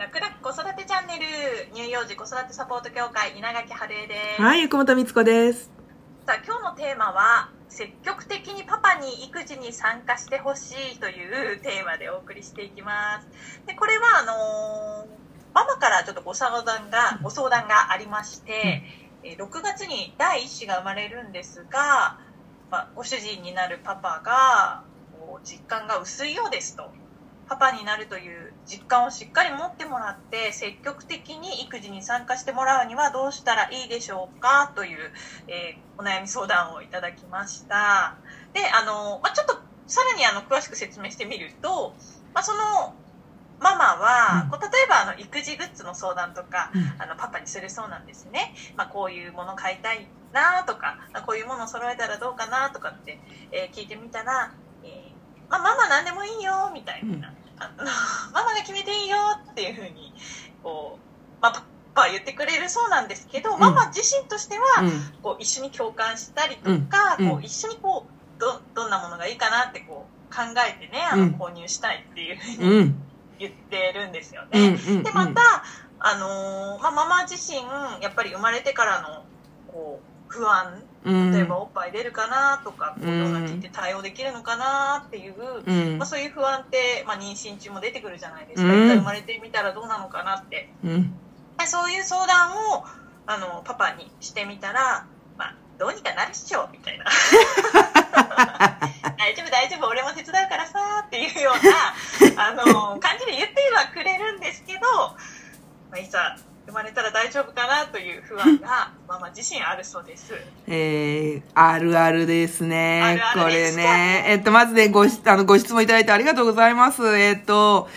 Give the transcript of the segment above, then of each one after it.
楽々子育てチャンネル乳幼児子育てサポート協会稲垣春江です。はい、奥本光子です。さあ今日のテーマは積極的にパパに育児に参加してほしいというテーマでお送りしていきます。でこれはあのーママからちょっとご相談がご相談がありまして、えー6月に第一子が生まれるんですが、まあ、ご主人になるパパが実感が薄いようですと。パパになるという実感をしっかり持ってもらって積極的に育児に参加してもらうにはどうしたらいいでしょうか？という、えーお悩み相談をいただきました。であの、まあ、ちょっとさらにあの詳しく説明してみると、まあ、そのママは、うん。こう例えばあの育児グッズの相談とか、うん。あのパパにするそうなんですね、まあ、こういうもの買いたいなとかこういうものを揃えたらどうかなとかって、えー聞いてみたら、えーまあ、ママ何でもいいよみたいな、あのママが決めていいよっていうふうにこう、まあ、パパは言ってくれるそうなんですけど、んママ自身としては、うこう一緒に共感したりとか、うんこう一緒にこうどどんなものがいいかなってこう考えてねあのうん購入したいっていうふうにん。言ってるんですようん。ね。うん。でまた、あのーまあ、ママ自身やっぱり生まれてからのこう不安うん、例えばおっぱい出るかなとか、こううんどんな聞いて対応できるのかなっていう、うん。まあ、そういう不安って、まあ、妊娠中も出てくるじゃないですか、うん。生まれてみたらどうなのかなって。うん。でそういう相談をあのパパにしてみたら、まあ、どうにかなるっしょみたいな。大丈夫大丈夫俺も手伝うからさっていうようなあの感じで言ってはくれるんですけど、まあ、いざ生まれたら大丈夫かなという不安が自身あるそうです。えー、あるあるですね。あるあるこれね。えっと、まずね、ごし、あの、ご質問いただいてありがとうございます。えっと、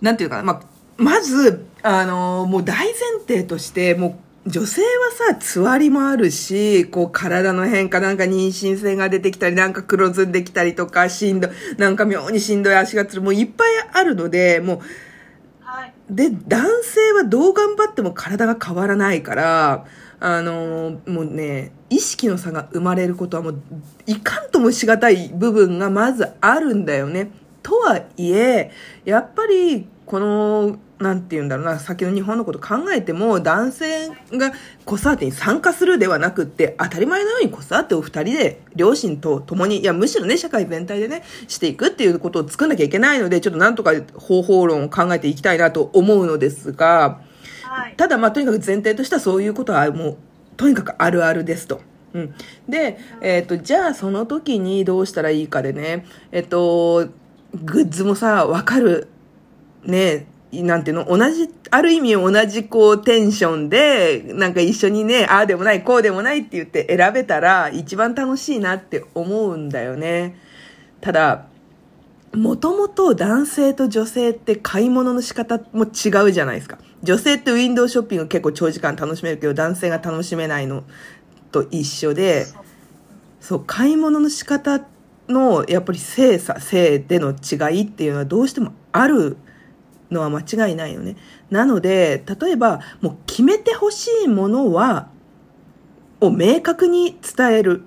なんていうかな、まあ、まず、あの、もう大前提として、もう、女性はさ、つわりもあるし、こう、体の変化、なんか妊娠性が出てきたり、なんか黒ずんできたりとか、しんどい、なんか妙にしんどい足がつる、もういっぱいあるので、もう、はいで、男性はどう頑張っても体が変わらないから、あのもうね、意識の差が生まれることはもう、いかんともしがたい部分がまずあるんだよね。とはいえ、やっぱり、この、なんて言うんだろうな、先の日本のこと考えても、男性が子育てに参加するではなくって、当たり前のように子育てを二人で、両親と共に、いや、むしろね、社会全体でね、していくっていうことを作んなきゃいけないので、ちょっとなんとか方法論を考えていきたいなと思うのですが、はい。ただまあとにかく前提としてはそういうことはもうとにかくあるあるですと。うん、で、えっとじゃあその時にどうしたらいいかでねえっ、とグッズもさわかるねなんていうの同じある意味同じこうテンションでなんか一緒にねああでもないこうでもないって言って選べたら一番楽しいなって思うんだよねただもともと男性と女性って買い物の仕方も違うじゃないですか。女性ってウィンドウショッピング結構長時間楽しめるけど男性が楽しめないのと一緒で、そう、買い物の仕方のやっぱり性差、性での違いっていうのはどうしてもあるのは間違いないよね。なので、例えばもう決めてほしいものは、を明確に伝える。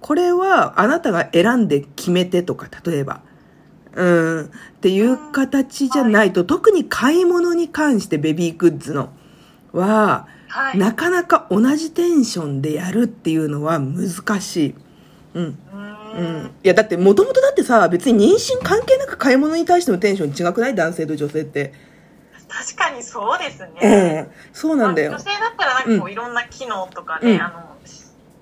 これはあなたが選んで決めてとか、例えば。うん。っていう形じゃないと、特に買い物に関してベビーグッズのは、はいなかなか同じテンションでやるっていうのは難しい。うん。うんん。いや、だって、もともとだってさ、別に妊娠関係なく買い物に対してのテンション違くない？男性と女性って。確かにそうですうね。ん。そうなんだよ女。性だったらなんかこういろんな機能とかね、うんあの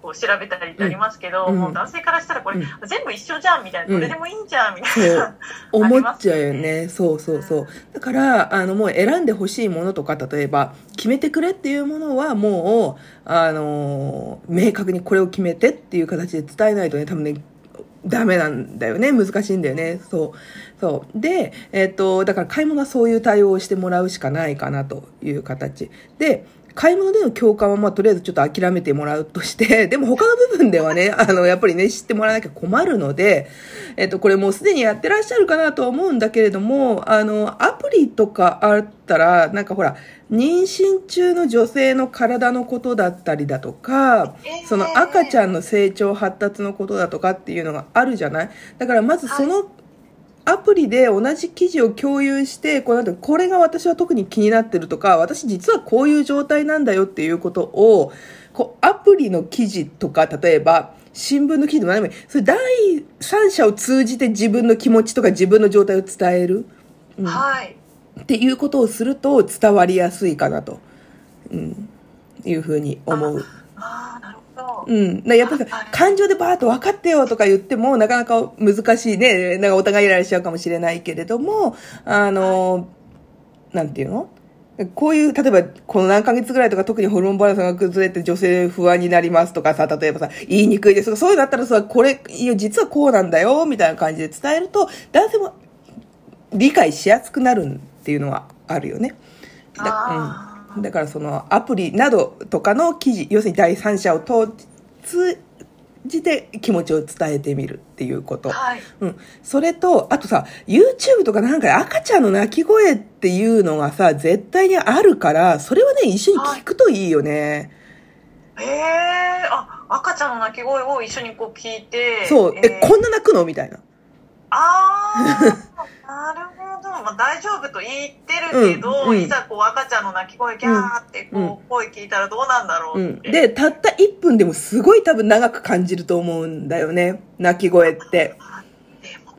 こう調べたりってありますけど、うんもう男性からしたらこれ、うん全部一緒じゃんみたいな、うんどれでもいいんじゃんみたいな。思っちゃうよね。そうそうそう。だから、あの、もう選んでほしいものとか、例えば、決めてくれっていうものは、もう、あのー明確にこれを決めてっていう形で伝えないとね、多分ね、ダメなんだよね。難しいんだよね。そう。そう。で、えっ、と、だから買い物はそういう対応をしてもらうしかないかなという形。で、買い物での共感は、まあ、とりあえずちょっと諦めてもらうとして、でも他の部分ではね、あの、やっぱりね、知ってもらわなきゃ困るので、えっと、これもうすでにやってらっしゃるかなとは思うんだけれども、あの、アプリとかあったら、なんかほら、妊娠中の女性の体のことだったりだとか、えー。その赤ちゃんの成長発達のことだとかっていうのがあるじゃない？だからまずそのアプリで同じ記事を共有して、こうなんてこれが私は特に気になってるとか、私実はこういう状態なんだよっていうことを、こうアプリの記事とか、例えば、新聞の記事でも何でもいい。それ第三者を通じて自分の気持ちとか自分の状態を伝える？うんはい。っていうことをすると伝わりやすいかなと、うん、いうふうに思う。あど。うん。なやっぱり感情でバーッと分かってよとか言っても、なかなか難しいね。なんかお互いイライラしちゃうかもしれないけれども、あの、なんていうの？こういう、例えば、この何ヶ月ぐらいとか特にホルモンバランスが崩れて女性不安になりますとかさ、例えばさ、言いにくいですとか、そういうのだったらさ、これ、いや、実はこうなんだよ、みたいな感じで伝えると、男性も理解しやすくなるっていうのはあるよね。だうん、だからそのアプリなどとかの記事要するに第三者を通じて気持ちを伝えてみるっていうこと、はい。うん、それとあとさ YouTube とかなんかで赤ちゃんの泣き声っていうのがさ絶対にあるからそれはね一緒に聞くといいよね、へえ、あ、赤ちゃんの泣き声を一緒にこう聞いて。そうえ、ーこんな泣くの？みたいなああ、なるほど。まあ、大丈夫と言ってるけど、うんうん。いざこう赤ちゃんの泣き声ギャーってこう、声聞いたらどうなんだろう、うん。って。でたった1分でもすごい多分長く感じると思うんだよね。泣き声って。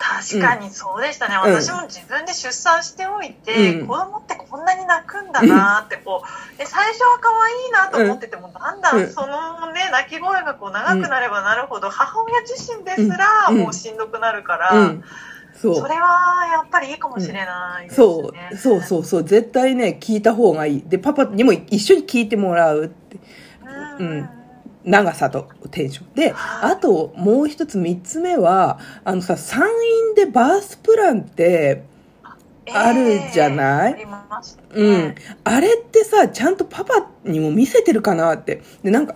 確かにそうでしたね、うん。私も自分で出産しておいて、うん。子供ってこんなに泣くんだなってこう で最初は可愛いなと思ってても、だんだうん。ん。そのね泣き声がこう長くなればなるほど、母親自身ですらうん。もうしんどくなるから、うんそう。それはやっぱりいいかもしれないですね、そう、そうそうそう、絶対ね、聞いた方がいい。で、パパにも一緒に聞いてもらうって。うん、うん。長さとテンション。で、はい。あともう一つ三つ目は、あのさ、産院でバースプランって、あるじゃない？えーうん。あれってさ、ちゃんとパパにも見せてるかなって。で、なんか、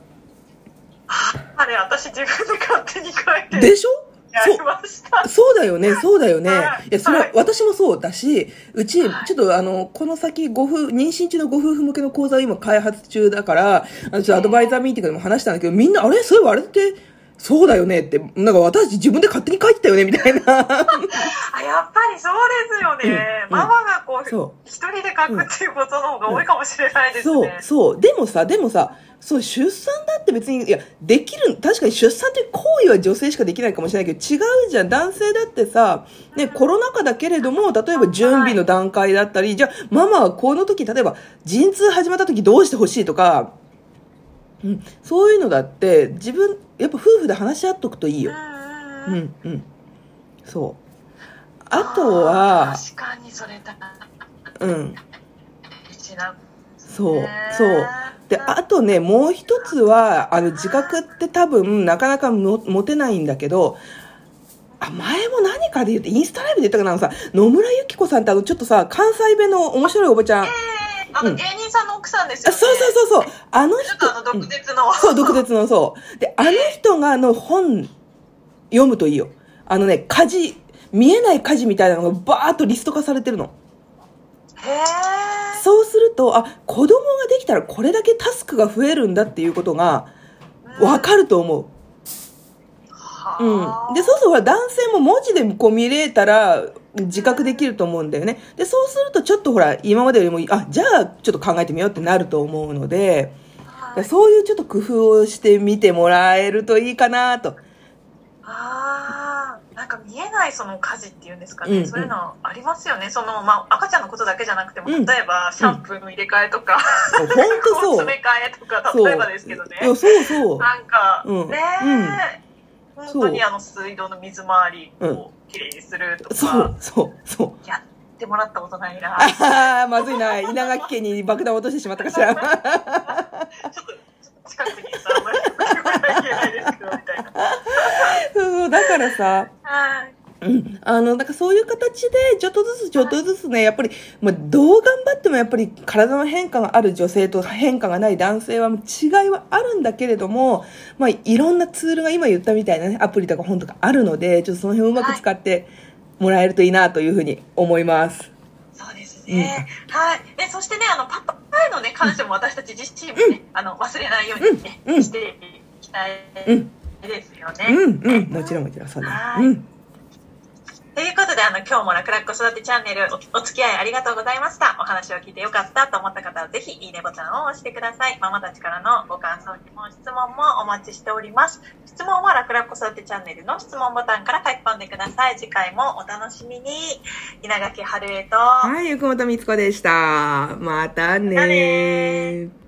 あれ私自分で勝手に書いてでしょ？やりました。そうだよね、そうだよね。はい。いや、それははい。私もそうだし、うち、はい。ちょっとあの、この先、ご夫、妊娠中のご夫婦向けの講座を今開発中だから、あの、ちょっとアドバイザーミーティングでも話したんだけど、みんな、あれ？そういえばあれって、そうだよねって、なんか私自分で勝手に書いてたよね、みたいな。あやっぱりそうですよね、うんママがこうそ一人で書くっていうことの方が多いかもしれないですそうね、、そう。でもさ、でもさ、そう、出産だって別に、いや、できる、確かに出産という行為は女性しかできないかもしれないけど、違うじゃん。男性だってさ、ね、コロナ禍だけれども、例えば準備の段階だったり、じゃあ、ママはこの時、例えば、陣痛始まった時どうしてほしいとか、うん、そういうのだって、自分、やっぱ夫婦で話し合っとくといいよ。ううんうん。そう。あとは、確かにそれだうん。そうね、そう。で、あとね、もう一つは、あの、自覚って多分、なかなかも持てないんだけど、あ、前も何かで言って、インスタライブで言ったかな、さ、野村ゆき子さんってあの、ちょっとさ、関西弁の面白いおばちゃん。えーあの、うん芸人さんの奥さんですよねあそうそうそうそう。あの人ちょっとあの、毒舌の、そう、毒舌の、そう。で、あの人が、あの、本、読むといいよ。あのね、火事、見えない火事みたいなのがバーっとリスト化されてるの。へえそうすると、あ、子供ができたらこれだけタスクが増えるんだっていうことが、わかると思う。うん。で、そうすると男性も文字でこう見れたら、自覚できると思うんだよね。で、そうするとちょっとほら、今までよりも、あ、じゃあちょっと考えてみようってなると思うので、はいそういうちょっと工夫をしてみてもらえるといいかなと。なんか見えないその家事っていうんですかね、うんうんそういうのありますよね。その、まあ、赤ちゃんのことだけじゃなくても、うん例えば、シャンプーの入れ替えとか、ほんとそう。詰め替えとか、例えばですけどね。そうそう。なんか、うんねえ、本当にあの水道の水回りをきれいにするとか、そう、そう、そう。やってもらったことないな。ああ、まずいな。稲垣家に爆弾を落としてしまったかしら。ちょっと、近くにいたらあんまり言 わないけないですけど、みたいな。そうそう、だからさ、はい。うん、あの、なんかそういう形で、ちょっとずつちょっとずつね、やっぱり、まあ、どう頑張ってもやっぱり体の変化がある女性と変化がない男性は違いはあるんだけれども、まあ、いろんなツールが今言ったみたいなね、アプリとか本とかあるので、ちょっとその辺をうまく使ってもらえるといいなというふうに思います。そうですね。はい。で、そしてね、あの、パパへのね、感謝も私たち自身もね、あの、忘れないようにね、うんうんしていきたいうんですよね。うん、うん、もちろんもちろん、そうね。はいうん。ということで、あの、今日も楽々子育てチャンネルおお付き合いありがとうございました。お話を聞いてよかったと思った方は、ぜひ、いいねボタンを押してください。ママたちからのご感想、疑問、質問もお待ちしております。質問は楽々子育てチャンネルの質問ボタンから書き込んでください。次回もお楽しみに。稲垣春江と、はい、ゆくもとみつこでした。またねまたね